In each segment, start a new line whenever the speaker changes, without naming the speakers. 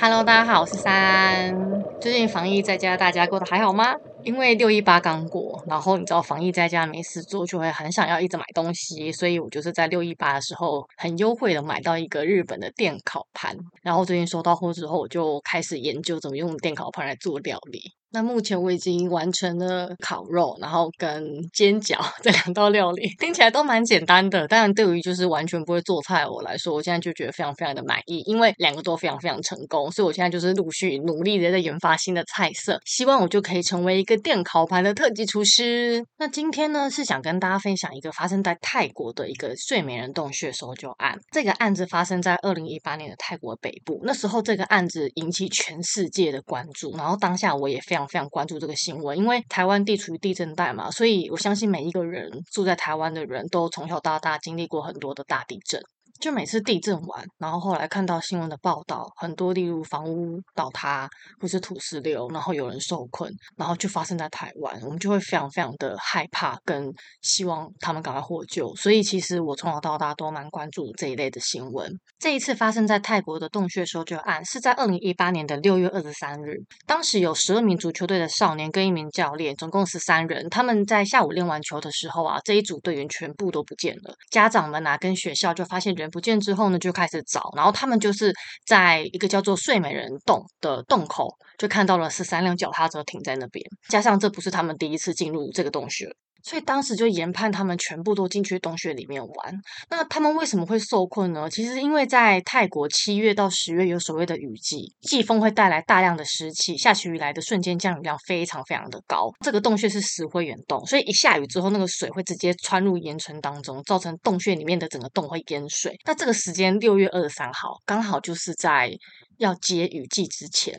Hello，大家好，我是三。最近防疫在家，大家过得还好吗？因为六一八刚过，然后你知道防疫在家没事做，就会很想要一直买东西，所以我就是在六一八的时候很优惠的买到一个日本的电烤盘。然后最近收到货之后，我就开始研究怎么用电烤盘来做料理。那目前我已经完成了烤肉，然后跟煎饺 这两道料理，听起来都蛮简单的。当然，对于就是完全不会做菜我来说，我现在就觉得非常非常的满意，因为两个都非常非常成功。所以我现在就是陆续努力的在研发新的菜色，希望我就可以成为一个电烤盘的特级厨师。那今天呢，是想跟大家分享一个发生在泰国的一个睡美人洞穴搜救案。这个案子发生在二零一八年的泰国北部，那时候这个案子引起全世界的关注，然后当下我也非常。非常非常关注这个新闻，因为台湾地处于地震带嘛，所以我相信每一个人住在台湾的人都从小到大经历过很多的大地震。就每次地震完，然后后来看到新闻的报道，很多例如房屋倒塌或是土石流，然后有人受困，然后就发生在台湾，我们就会非常非常的害怕，跟希望他们赶快获救。所以其实我从小到大都蛮关注这一类的新闻。这一次发生在泰国的洞穴搜救案是在二零一八年的六月二十三日，当时有十二名足球队的少年跟一名教练，总共十三人。他们在下午练完球的时候啊，这一组队员全部都不见了。家长们啊跟学校就发现人。不见之后呢，就开始找，然后他们就是在一个叫做睡美人洞的洞口，就看到了十三辆脚踏车停在那边，加上这不是他们第一次进入这个洞穴。所以当时就研判他们全部都进去洞穴里面玩。那他们为什么会受困呢？其实因为在泰国七月到十月有所谓的雨季，季风会带来大量的湿气，下起雨来的瞬间降雨量非常非常的高。这个洞穴是石灰岩洞，所以一下雨之后，那个水会直接穿入岩层当中，造成洞穴里面的整个洞会淹水。那这个时间六月二十三号，刚好就是在要接雨季之前。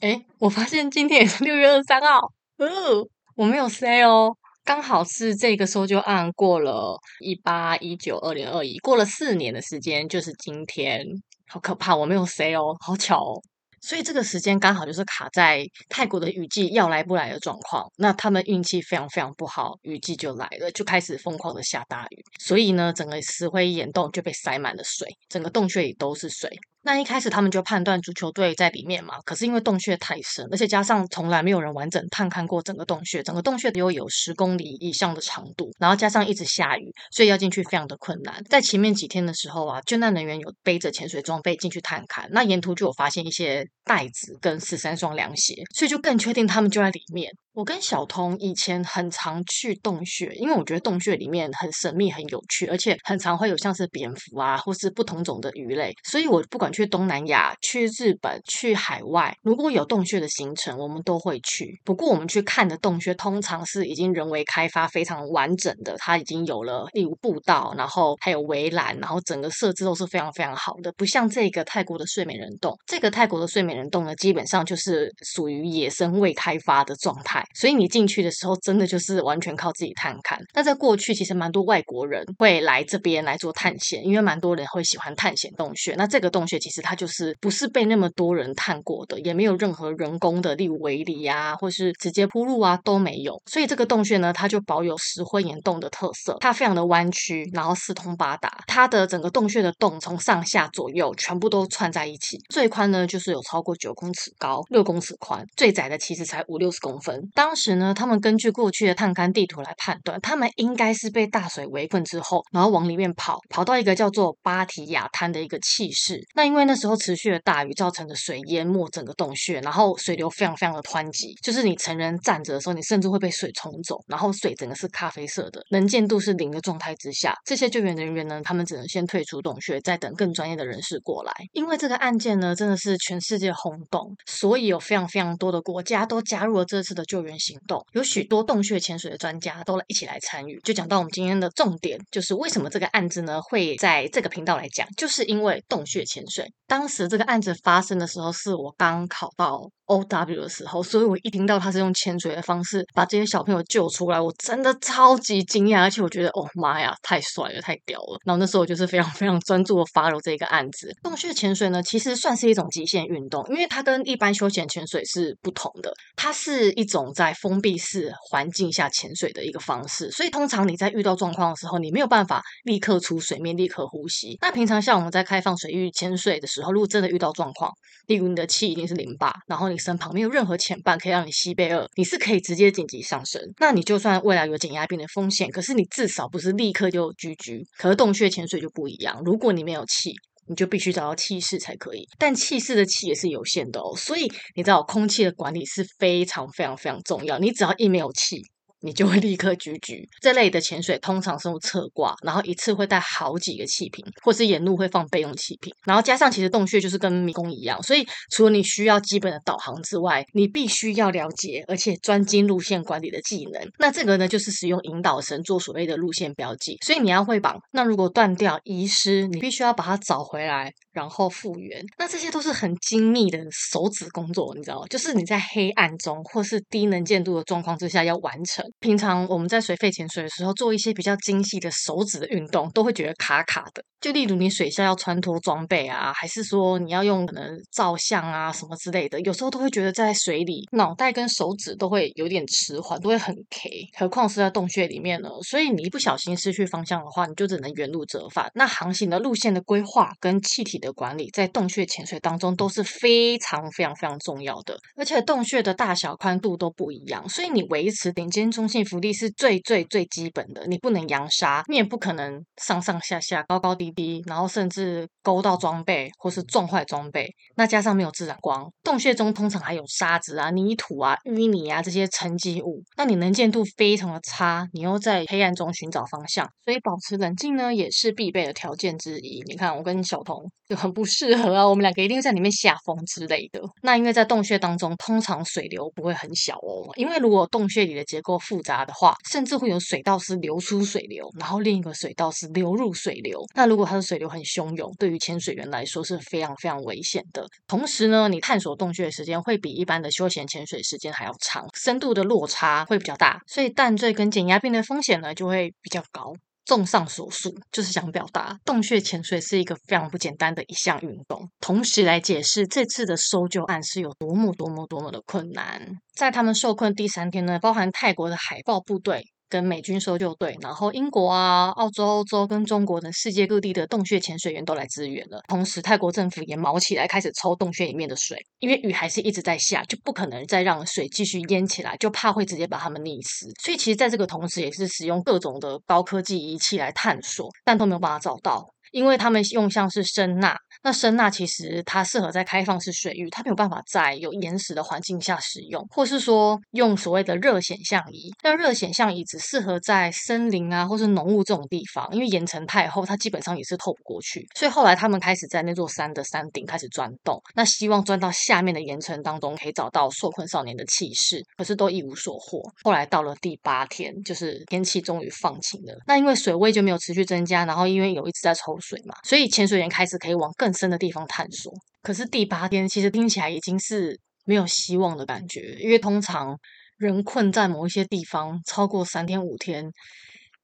诶，我发现今天也是六月二十三号，哦，我没有 say 哦。刚好是这个搜救案过了一八一九二零二一，过了四年的时间，就是今天，好可怕！我没有 say 哦，好巧哦，所以这个时间刚好就是卡在泰国的雨季要来不来的状况。那他们运气非常非常不好，雨季就来了，就开始疯狂的下大雨，所以呢，整个石灰岩洞就被塞满了水，整个洞穴里都是水。那一开始他们就判断足球队在里面嘛，可是因为洞穴太深，而且加上从来没有人完整探看过整个洞穴，整个洞穴又有十公里以上的长度，然后加上一直下雨，所以要进去非常的困难。在前面几天的时候啊，救难人员有背着潜水装备进去探看，那沿途就有发现一些袋子跟十三双凉鞋，所以就更确定他们就在里面。我跟小彤以前很常去洞穴，因为我觉得洞穴里面很神秘、很有趣，而且很常会有像是蝙蝠啊，或是不同种的鱼类。所以我不管去东南亚、去日本、去海外，如果有洞穴的行程，我们都会去。不过我们去看的洞穴通常是已经人为开发非常完整的，它已经有了例如步道，然后还有围栏，然后整个设置都是非常非常好的。不像这个泰国的睡美人洞，这个泰国的睡美人洞呢，基本上就是属于野生未开发的状态。所以你进去的时候，真的就是完全靠自己探看。那在过去，其实蛮多外国人会来这边来做探险，因为蛮多人会喜欢探险洞穴。那这个洞穴其实它就是不是被那么多人探过的，也没有任何人工的，例如围篱啊，或是直接铺路啊都没有。所以这个洞穴呢，它就保有石灰岩洞的特色，它非常的弯曲，然后四通八达。它的整个洞穴的洞从上下左右全部都串在一起，最宽呢就是有超过九公尺高，六公尺宽，最窄的其实才五六十公分。当时呢，他们根据过去的探勘地图来判断，他们应该是被大水围困之后，然后往里面跑，跑到一个叫做巴提亚滩的一个气室。那因为那时候持续的大雨造成的水淹没整个洞穴，然后水流非常非常的湍急，就是你成人站着的时候，你甚至会被水冲走，然后水整个是咖啡色的，能见度是零的状态之下，这些救援人员呢，他们只能先退出洞穴，再等更专业的人士过来。因为这个案件呢，真的是全世界轰动，所以有非常非常多的国家都加入了这次的救援行动，有许多洞穴潜水的专家都来一起来参与。就讲到我们今天的重点，就是为什么这个案子呢会在这个频道来讲，就是因为洞穴潜水。当时这个案子发生的时候，是我刚考到 OW 的时候，所以我一听到他是用潜水的方式把这些小朋友救出来，我真的超级惊讶，而且我觉得哦妈呀，太帅了，太屌了。然后那时候我就是非常非常专注的 follow 这个案子。洞穴潜水呢，其实算是一种极限运动，因为它跟一般休闲潜水是不同的，它是一种在封闭式环境下潜水的一个方式，所以通常你在遇到状况的时候，你没有办法立刻出水面，立刻呼吸。那平常像我们在开放水域潜水的时候，如果真的遇到状况，例如你的气已经是零巴，然后你身旁没有任何潜伴可以让你吸备二，你是可以直接紧急上升。那你就算未来有减压病的风险，可是你至少不是立刻就居居。可是洞穴潜水就不一样，如果你没有气。你就必须找到气室才可以，但气室的气也是有限的哦，所以你知道空气的管理是非常非常非常重要。你只要一没有气，你就会立刻举举。这类的潜水通常是用侧挂，然后一次会带好几个气瓶，或是沿路会放备用气瓶，然后加上其实洞穴就是跟迷宫一样，所以除了你需要基本的导航之外，你必须要了解而且专精路线管理的技能。那这个呢，就是使用引导绳做所谓的路线标记，所以你要会绑。那如果断掉、遗失，你必须要把它找回来。然后复原，那这些都是很精密的手指工作，你知道吗？就是你在黑暗中或是低能见度的状况之下要完成。平常我们在水肺潜水的时候做一些比较精细的手指的运动，都会觉得卡卡的。就例如你水下要穿脱装备啊，还是说你要用可能照相啊什么之类的，有时候都会觉得在水里脑袋跟手指都会有点迟缓，都会很 K。何况是在洞穴里面呢？所以你一不小心失去方向的话，你就只能原路折返。那航行的路线的规划跟气体的管理在洞穴潜水当中都是非常非常非常重要的，而且洞穴的大小宽度都不一样，所以你维持顶尖中性浮力是最最最基本的。你不能扬沙，你也不可能上上下下、高高低低，然后甚至勾到装备或是撞坏装备。那加上没有自然光，洞穴中通常还有沙子啊、泥土啊、淤泥啊这些沉积物，那你能见度非常的差，你又在黑暗中寻找方向，所以保持冷静呢也是必备的条件之一。你看，我跟小童就。很不适合啊，我们两个一定在里面下风之类的。那因为在洞穴当中，通常水流不会很小哦。因为如果洞穴里的结构复杂的话，甚至会有水道是流出水流，然后另一个水道是流入水流。那如果它的水流很汹涌，对于潜水员来说是非常非常危险的。同时呢，你探索洞穴的时间会比一般的休闲潜水时间还要长，深度的落差会比较大，所以淡醉跟减压病的风险呢就会比较高。综上所述，就是想表达洞穴潜水是一个非常不简单的一项运动，同时来解释这次的搜救案是有多么多么多么的困难。在他们受困第三天呢，包含泰国的海豹部队。跟美军搜救队，然后英国啊、澳洲、欧洲跟中国等世界各地的洞穴潜水员都来支援了。同时，泰国政府也卯起来开始抽洞穴里面的水，因为雨还是一直在下，就不可能再让水继续淹起来，就怕会直接把他们溺死。所以，其实在这个同时，也是使用各种的高科技仪器来探索，但都没有办法找到。因为他们用像是声呐，那声呐其实它适合在开放式水域，它没有办法在有岩石的环境下使用，或是说用所谓的热显像仪。那热显像仪只适合在森林啊，或是浓雾这种地方，因为岩层太厚，它基本上也是透不过去。所以后来他们开始在那座山的山顶开始钻洞，那希望钻到下面的岩层当中，可以找到受困少年的气势，可是都一无所获。后来到了第八天，就是天气终于放晴了，那因为水位就没有持续增加，然后因为有一直在抽。水嘛，所以潜水员开始可以往更更深的地方探索。可是第八天其实听起来已经是没有希望的感觉，因为通常人困在某一些地方超过三天五天，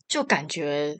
就感觉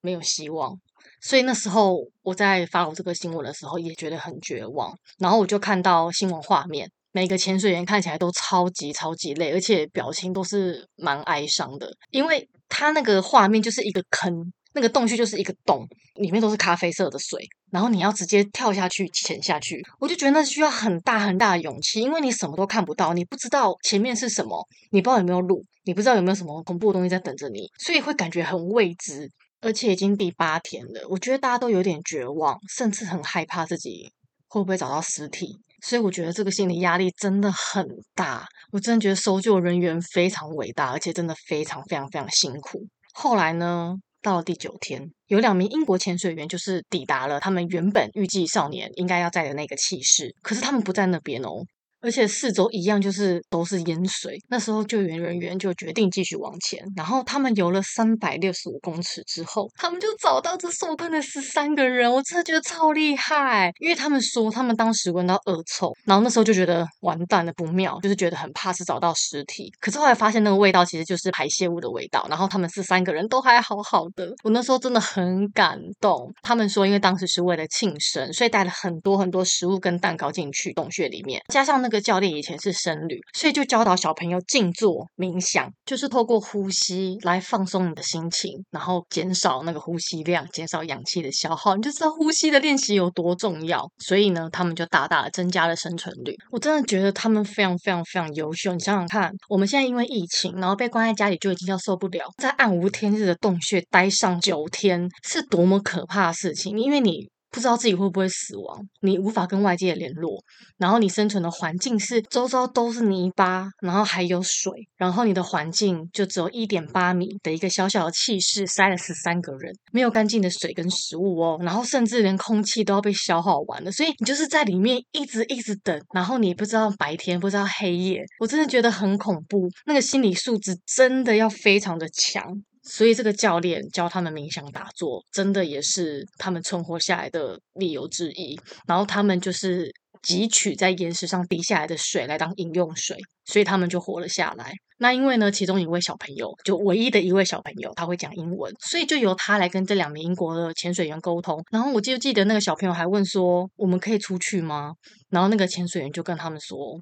没有希望。所以那时候我在发我这个新闻的时候，也觉得很绝望。然后我就看到新闻画面，每个潜水员看起来都超级超级累，而且表情都是蛮哀伤的，因为他那个画面就是一个坑。那个洞穴就是一个洞，里面都是咖啡色的水，然后你要直接跳下去潜下去，我就觉得那需要很大很大的勇气，因为你什么都看不到，你不知道前面是什么，你不知道有没有路，你不知道有没有什么恐怖的东西在等着你，所以会感觉很未知，而且已经第八天了，我觉得大家都有点绝望，甚至很害怕自己会不会找到尸体，所以我觉得这个心理压力真的很大，我真的觉得搜救人员非常伟大，而且真的非常非常非常辛苦。后来呢？到了第九天，有两名英国潜水员就是抵达了他们原本预计少年应该要在的那个气室，可是他们不在那边哦。而且四周一样，就是都是淹水。那时候救援人员就决定继续往前。然后他们游了三百六十五公尺之后，他们就找到这受困的十三个人。我真的觉得超厉害，因为他们说他们当时闻到恶臭，然后那时候就觉得完蛋了，不妙，就是觉得很怕是找到尸体。可是后来发现那个味道其实就是排泄物的味道。然后他们十三个人都还好好的，我那时候真的很感动。他们说，因为当时是为了庆生，所以带了很多很多食物跟蛋糕进去洞穴里面，加上那个。个教练以前是僧侣，所以就教导小朋友静坐冥想，就是透过呼吸来放松你的心情，然后减少那个呼吸量，减少氧气的消耗，你就知道呼吸的练习有多重要。所以呢，他们就大大的增加了生存率。我真的觉得他们非常非常非常优秀。你想想看，我们现在因为疫情，然后被关在家里就已经要受不了，在暗无天日的洞穴待上九天，是多么可怕的事情，因为你。不知道自己会不会死亡，你无法跟外界联络，然后你生存的环境是周遭都是泥巴，然后还有水，然后你的环境就只有一点八米的一个小小的气室，塞了十三个人，没有干净的水跟食物哦，然后甚至连空气都要被消耗完了，所以你就是在里面一直一直等，然后你不知道白天，不知道黑夜，我真的觉得很恐怖，那个心理素质真的要非常的强。所以这个教练教他们冥想打坐，真的也是他们存活下来的理由之一。然后他们就是汲取在岩石上滴下来的水来当饮用水，所以他们就活了下来。那因为呢，其中一位小朋友，就唯一的一位小朋友，他会讲英文，所以就由他来跟这两名英国的潜水员沟通。然后我就记得那个小朋友还问说：“我们可以出去吗？”然后那个潜水员就跟他们说：“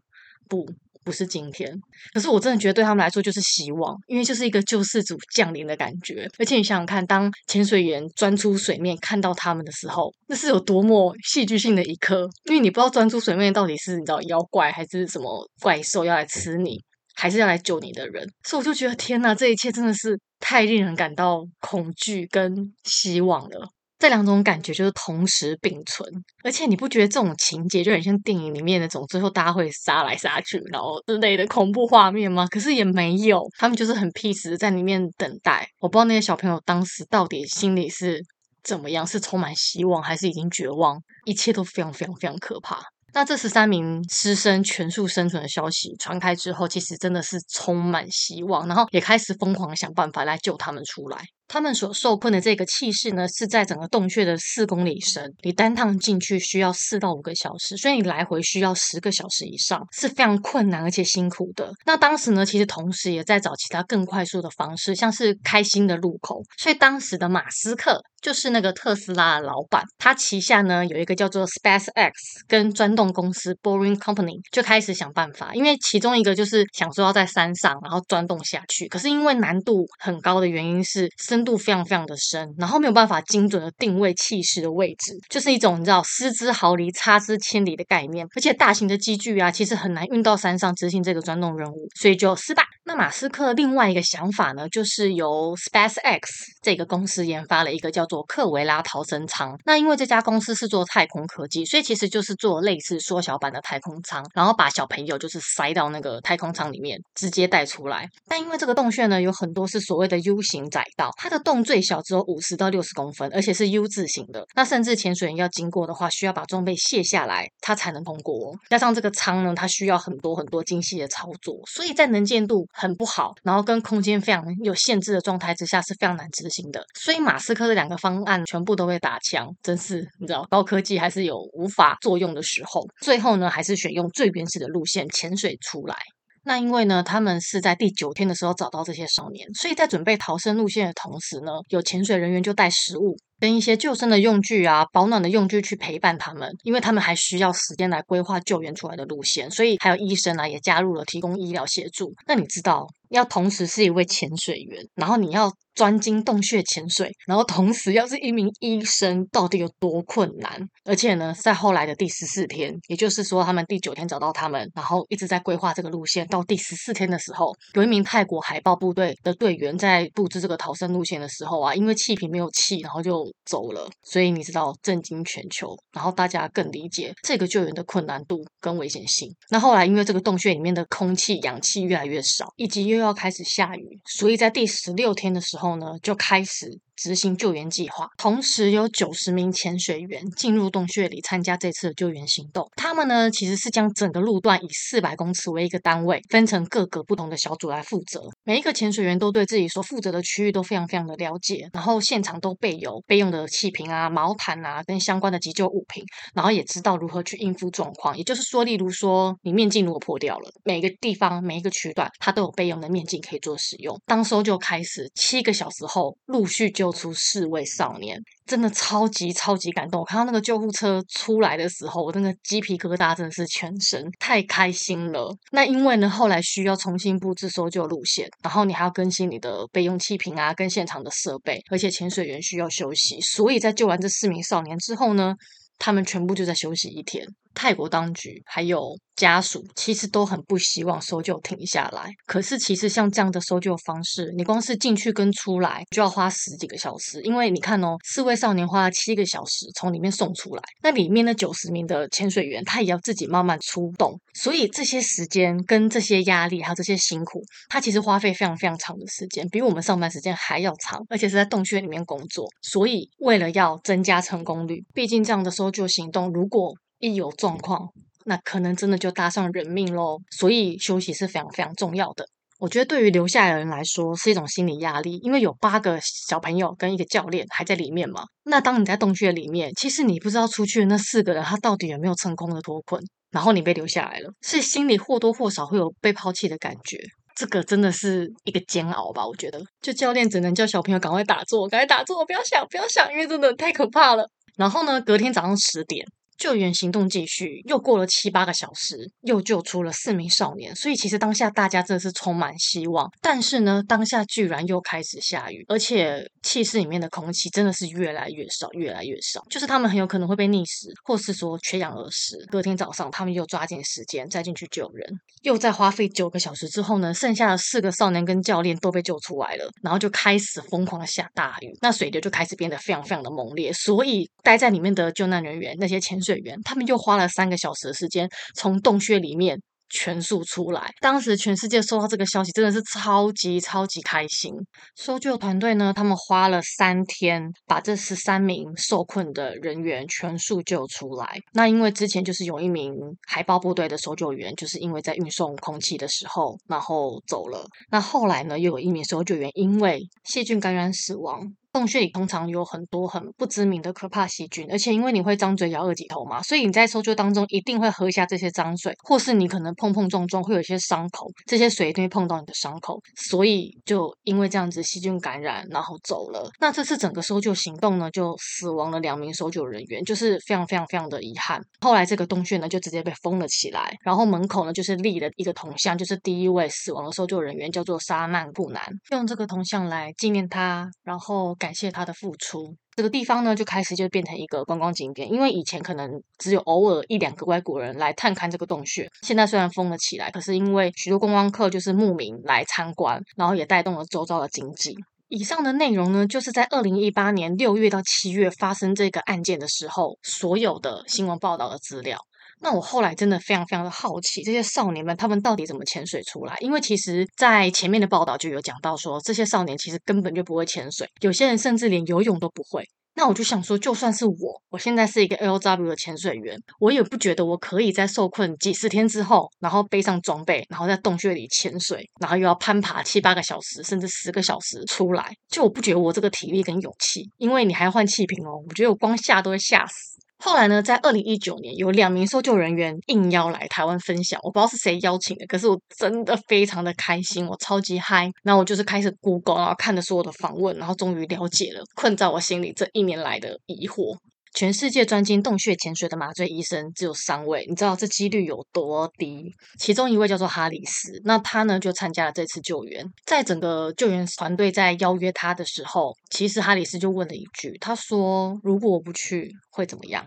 不。”不是今天，可是我真的觉得对他们来说就是希望，因为就是一个救世主降临的感觉。而且你想想看，当潜水员钻出水面看到他们的时候，那是有多么戏剧性的一刻。因为你不知道钻出水面到底是你知道妖怪还是什么怪兽要来吃你，还是要来救你的人。所以我就觉得天哪，这一切真的是太令人感到恐惧跟希望了。这两种感觉就是同时并存，而且你不觉得这种情节就很像电影里面那种最后大家会杀来杀去，然后之类的恐怖画面吗？可是也没有，他们就是很 peace 在里面等待。我不知道那些小朋友当时到底心里是怎么样，是充满希望，还是已经绝望？一切都非常非常非常可怕。那这十三名师生全数生存的消息传开之后，其实真的是充满希望，然后也开始疯狂想办法来救他们出来。他们所受困的这个气室呢，是在整个洞穴的四公里深，你单趟进去需要四到五个小时，所以你来回需要十个小时以上，是非常困难而且辛苦的。那当时呢，其实同时也在找其他更快速的方式，像是开新的路口。所以当时的马斯克就是那个特斯拉的老板，他旗下呢有一个叫做 SpaceX 跟钻洞公司 Boring Company 就开始想办法，因为其中一个就是想说要在山上然后钻洞下去，可是因为难度很高的原因是深。度非常非常的深，然后没有办法精准的定位气室的位置，就是一种你知道失之毫厘、差之千里的概念。而且大型的机具啊，其实很难运到山上执行这个钻洞任务，所以就失败。那马斯克另外一个想法呢，就是由 SpaceX 这个公司研发了一个叫做克维拉逃生舱。那因为这家公司是做太空科技，所以其实就是做类似缩小版的太空舱，然后把小朋友就是塞到那个太空舱里面，直接带出来。但因为这个洞穴呢，有很多是所谓的 U 型窄道，它的洞最小只有五十到六十公分，而且是 U 字形的。那甚至潜水员要经过的话，需要把装备卸下来，它才能通过。加上这个舱呢，它需要很多很多精细的操作，所以在能见度很不好，然后跟空间非常有限制的状态之下是非常难执行的。所以马斯克的两个方案全部都被打枪，真是你知道，高科技还是有无法作用的时候。最后呢，还是选用最原始的路线潜水出来。那因为呢，他们是在第九天的时候找到这些少年，所以在准备逃生路线的同时呢，有潜水人员就带食物跟一些救生的用具啊、保暖的用具去陪伴他们，因为他们还需要时间来规划救援出来的路线，所以还有医生啊也加入了提供医疗协助。那你知道，要同时是一位潜水员，然后你要钻进洞穴潜水，然后同时要是一名医生，到底有多困难？而且呢，在后来的第十四天，也就是说他们第九天找到他们，然后一直在规划这个路线，到第十四天的时候，有一名泰国海豹部队的队员在布置这个逃生路线的时候啊，因为气瓶没有气，然后就走了。所以你知道震惊全球，然后大家更理解这个救援的困难度跟危险性。那后来因为这个洞穴里面的空气氧气越来越少，以及因为又要开始下雨，所以在第十六天的时候呢，就开始。执行救援计划，同时有九十名潜水员进入洞穴里参加这次的救援行动。他们呢，其实是将整个路段以四百公尺为一个单位，分成各个不同的小组来负责。每一个潜水员都对自己所负责的区域都非常非常的了解，然后现场都备有备用的气瓶啊、毛毯啊跟相关的急救物品，然后也知道如何去应付状况。也就是说，例如说你面镜如果破掉了，每个地方每一个区段，它都有备用的面镜可以做使用。当时就开始七个小时后陆续就。救出四位少年，真的超级超级感动。我看到那个救护车出来的时候，我那个鸡皮疙瘩真的是全身，太开心了。那因为呢，后来需要重新布置搜救路线，然后你还要更新你的备用气瓶啊，跟现场的设备，而且潜水员需要休息，所以在救完这四名少年之后呢，他们全部就在休息一天。泰国当局还有家属其实都很不希望搜救停下来，可是其实像这样的搜救方式，你光是进去跟出来就要花十几个小时，因为你看哦，四位少年花了七个小时从里面送出来，那里面的九十名的潜水员他也要自己慢慢出动，所以这些时间跟这些压力还有这些辛苦，他其实花费非常非常长的时间，比我们上班时间还要长，而且是在洞穴里面工作，所以为了要增加成功率，毕竟这样的搜救行动如果一有状况，那可能真的就搭上人命喽。所以休息是非常非常重要的。我觉得对于留下来的人来说是一种心理压力，因为有八个小朋友跟一个教练还在里面嘛。那当你在洞穴里面，其实你不知道出去的那四个人他到底有没有成功的脱困，然后你被留下来了，是心里或多或少会有被抛弃的感觉。这个真的是一个煎熬吧？我觉得，就教练只能叫小朋友赶快打坐，赶快打坐，不要想，不要想，因为真的太可怕了。然后呢，隔天早上十点。救援行动继续，又过了七八个小时，又救出了四名少年。所以其实当下大家真的是充满希望。但是呢，当下居然又开始下雨，而且气室里面的空气真的是越来越少，越来越少。就是他们很有可能会被溺死，或是说缺氧而死。隔天早上，他们又抓紧时间再进去救人，又在花费九个小时之后呢，剩下的四个少年跟教练都被救出来了。然后就开始疯狂的下大雨，那水流就开始变得非常非常的猛烈。所以待在里面的救难人员，那些潜水。队员，他们又花了三个小时的时间从洞穴里面全数出来。当时全世界收到这个消息，真的是超级超级开心。搜救团队呢，他们花了三天把这十三名受困的人员全数救出来。那因为之前就是有一名海豹部队的搜救员，就是因为在运送空气的时候，然后走了。那后来呢，又有一名搜救员因为细菌感染死亡。洞穴里通常有很多很不知名的可怕细菌，而且因为你会张嘴咬二级头嘛，所以你在搜救当中一定会喝下这些脏水，或是你可能碰碰撞撞会有一些伤口，这些水一定会碰到你的伤口，所以就因为这样子细菌感染，然后走了。那这次整个搜救行动呢，就死亡了两名搜救人员，就是非常非常非常的遗憾。后来这个洞穴呢，就直接被封了起来，然后门口呢就是立了一个铜像，就是第一位死亡的搜救人员叫做沙曼布南，用这个铜像来纪念他，然后。感谢他的付出，这个地方呢就开始就变成一个观光景点。因为以前可能只有偶尔一两个外国人来探看这个洞穴，现在虽然封了起来，可是因为许多观光客就是慕名来参观，然后也带动了周遭的经济。以上的内容呢，就是在二零一八年六月到七月发生这个案件的时候，所有的新闻报道的资料。那我后来真的非常非常的好奇，这些少年们他们到底怎么潜水出来？因为其实，在前面的报道就有讲到说，这些少年其实根本就不会潜水，有些人甚至连游泳都不会。那我就想说，就算是我，我现在是一个 LW 的潜水员，我也不觉得我可以在受困几十天之后，然后背上装备，然后在洞穴里潜水，然后又要攀爬七八个小时，甚至十个小时出来，就我不觉得我这个体力跟勇气，因为你还要换气瓶哦，我觉得我光吓都会吓死。后来呢，在二零一九年，有两名搜救人员应邀来台湾分享，我不知道是谁邀请的，可是我真的非常的开心，我超级嗨。然后我就是开始 Google，然后看的所有的访问，然后终于了解了困在我心里这一年来的疑惑。全世界专精洞穴潜水的麻醉医生只有三位，你知道这几率有多低？其中一位叫做哈里斯，那他呢就参加了这次救援。在整个救援团队在邀约他的时候，其实哈里斯就问了一句，他说：“如果我不去，会怎么样？”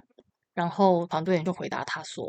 然后团队人就回答他说：“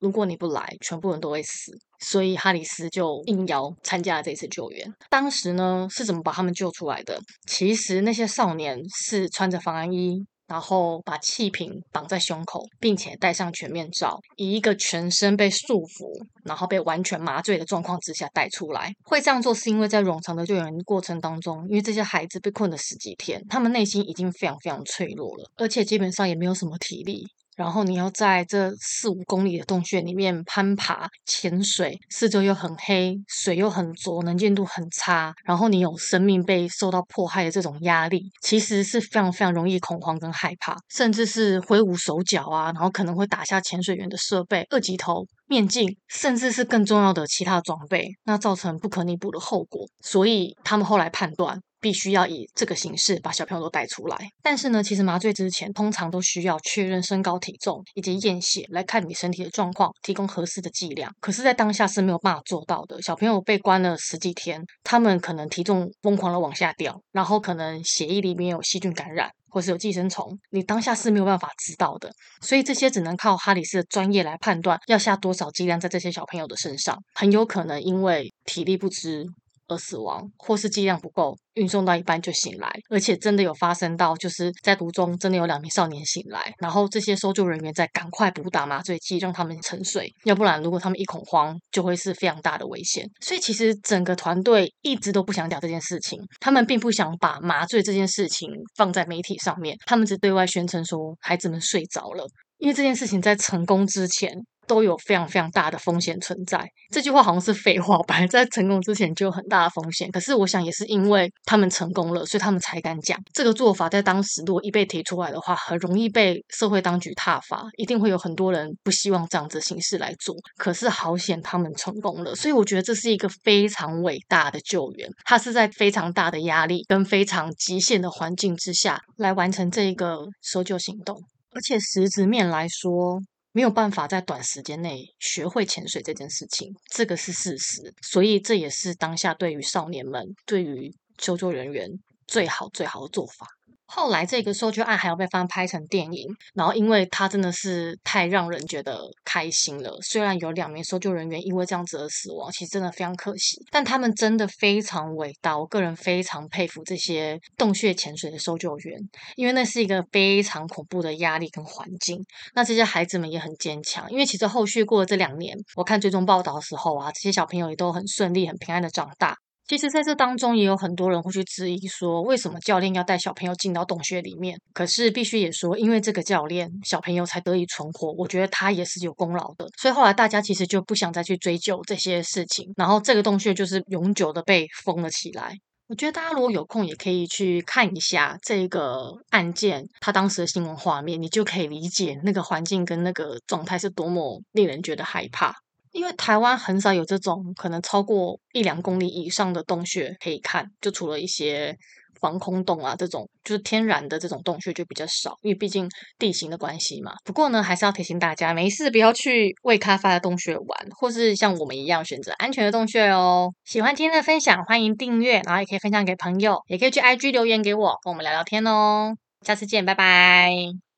如果你不来，全部人都会死。”所以哈里斯就应邀参加了这次救援。当时呢是怎么把他们救出来的？其实那些少年是穿着防寒衣。然后把气瓶绑在胸口，并且戴上全面罩，以一个全身被束缚，然后被完全麻醉的状况之下带出来。会这样做是因为在冗长的救援过程当中，因为这些孩子被困了十几天，他们内心已经非常非常脆弱了，而且基本上也没有什么体力。然后你要在这四五公里的洞穴里面攀爬、潜水，四周又很黑，水又很浊，能见度很差。然后你有生命被受到迫害的这种压力，其实是非常非常容易恐慌跟害怕，甚至是挥舞手脚啊，然后可能会打下潜水员的设备、二级头、面镜，甚至是更重要的其他装备，那造成不可逆补的后果。所以他们后来判断。必须要以这个形式把小朋友都带出来。但是呢，其实麻醉之前通常都需要确认身高、体重以及验血来看你身体的状况，提供合适的剂量。可是，在当下是没有办法做到的。小朋友被关了十几天，他们可能体重疯狂的往下掉，然后可能血液里面有细菌感染，或是有寄生虫，你当下是没有办法知道的。所以这些只能靠哈里斯的专业来判断要下多少剂量在这些小朋友的身上，很有可能因为体力不支。而死亡，或是剂量不够，运送到一半就醒来，而且真的有发生到，就是在途中真的有两名少年醒来，然后这些搜救人员在赶快补打麻醉剂，让他们沉睡，要不然如果他们一恐慌，就会是非常大的危险。所以其实整个团队一直都不想讲这件事情，他们并不想把麻醉这件事情放在媒体上面，他们只对外宣称说孩子们睡着了，因为这件事情在成功之前。都有非常非常大的风险存在。这句话好像是废话本来？在成功之前就有很大的风险。可是我想也是因为他们成功了，所以他们才敢讲这个做法。在当时如果一被提出来的话，很容易被社会当局挞伐，一定会有很多人不希望这样子形式来做。可是好险他们成功了，所以我觉得这是一个非常伟大的救援。他是在非常大的压力跟非常极限的环境之下来完成这一个搜救行动，而且实质面来说。没有办法在短时间内学会潜水这件事情，这个是事实。所以这也是当下对于少年们、对于搜救人员最好最好的做法。后来这个搜救案还要被翻拍成电影，然后因为它真的是太让人觉得开心了。虽然有两名搜救人员因为这样子而死亡，其实真的非常可惜，但他们真的非常伟大。我个人非常佩服这些洞穴潜水的搜救员，因为那是一个非常恐怖的压力跟环境。那这些孩子们也很坚强，因为其实后续过了这两年，我看追踪报道的时候啊，这些小朋友也都很顺利、很平安的长大。其实，在这当中也有很多人会去质疑说，为什么教练要带小朋友进到洞穴里面？可是必须也说，因为这个教练小朋友才得以存活，我觉得他也是有功劳的。所以后来大家其实就不想再去追究这些事情，然后这个洞穴就是永久的被封了起来。我觉得大家如果有空，也可以去看一下这个案件，他当时的新闻画面，你就可以理解那个环境跟那个状态是多么令人觉得害怕。因为台湾很少有这种可能超过一两公里以上的洞穴可以看，就除了一些防空洞啊这种，就是天然的这种洞穴就比较少，因为毕竟地形的关系嘛。不过呢，还是要提醒大家，没事不要去未开发的洞穴玩，或是像我们一样选择安全的洞穴哦。喜欢今天的分享，欢迎订阅，然后也可以分享给朋友，也可以去 IG 留言给我，跟我们聊聊天哦。下次见，拜拜。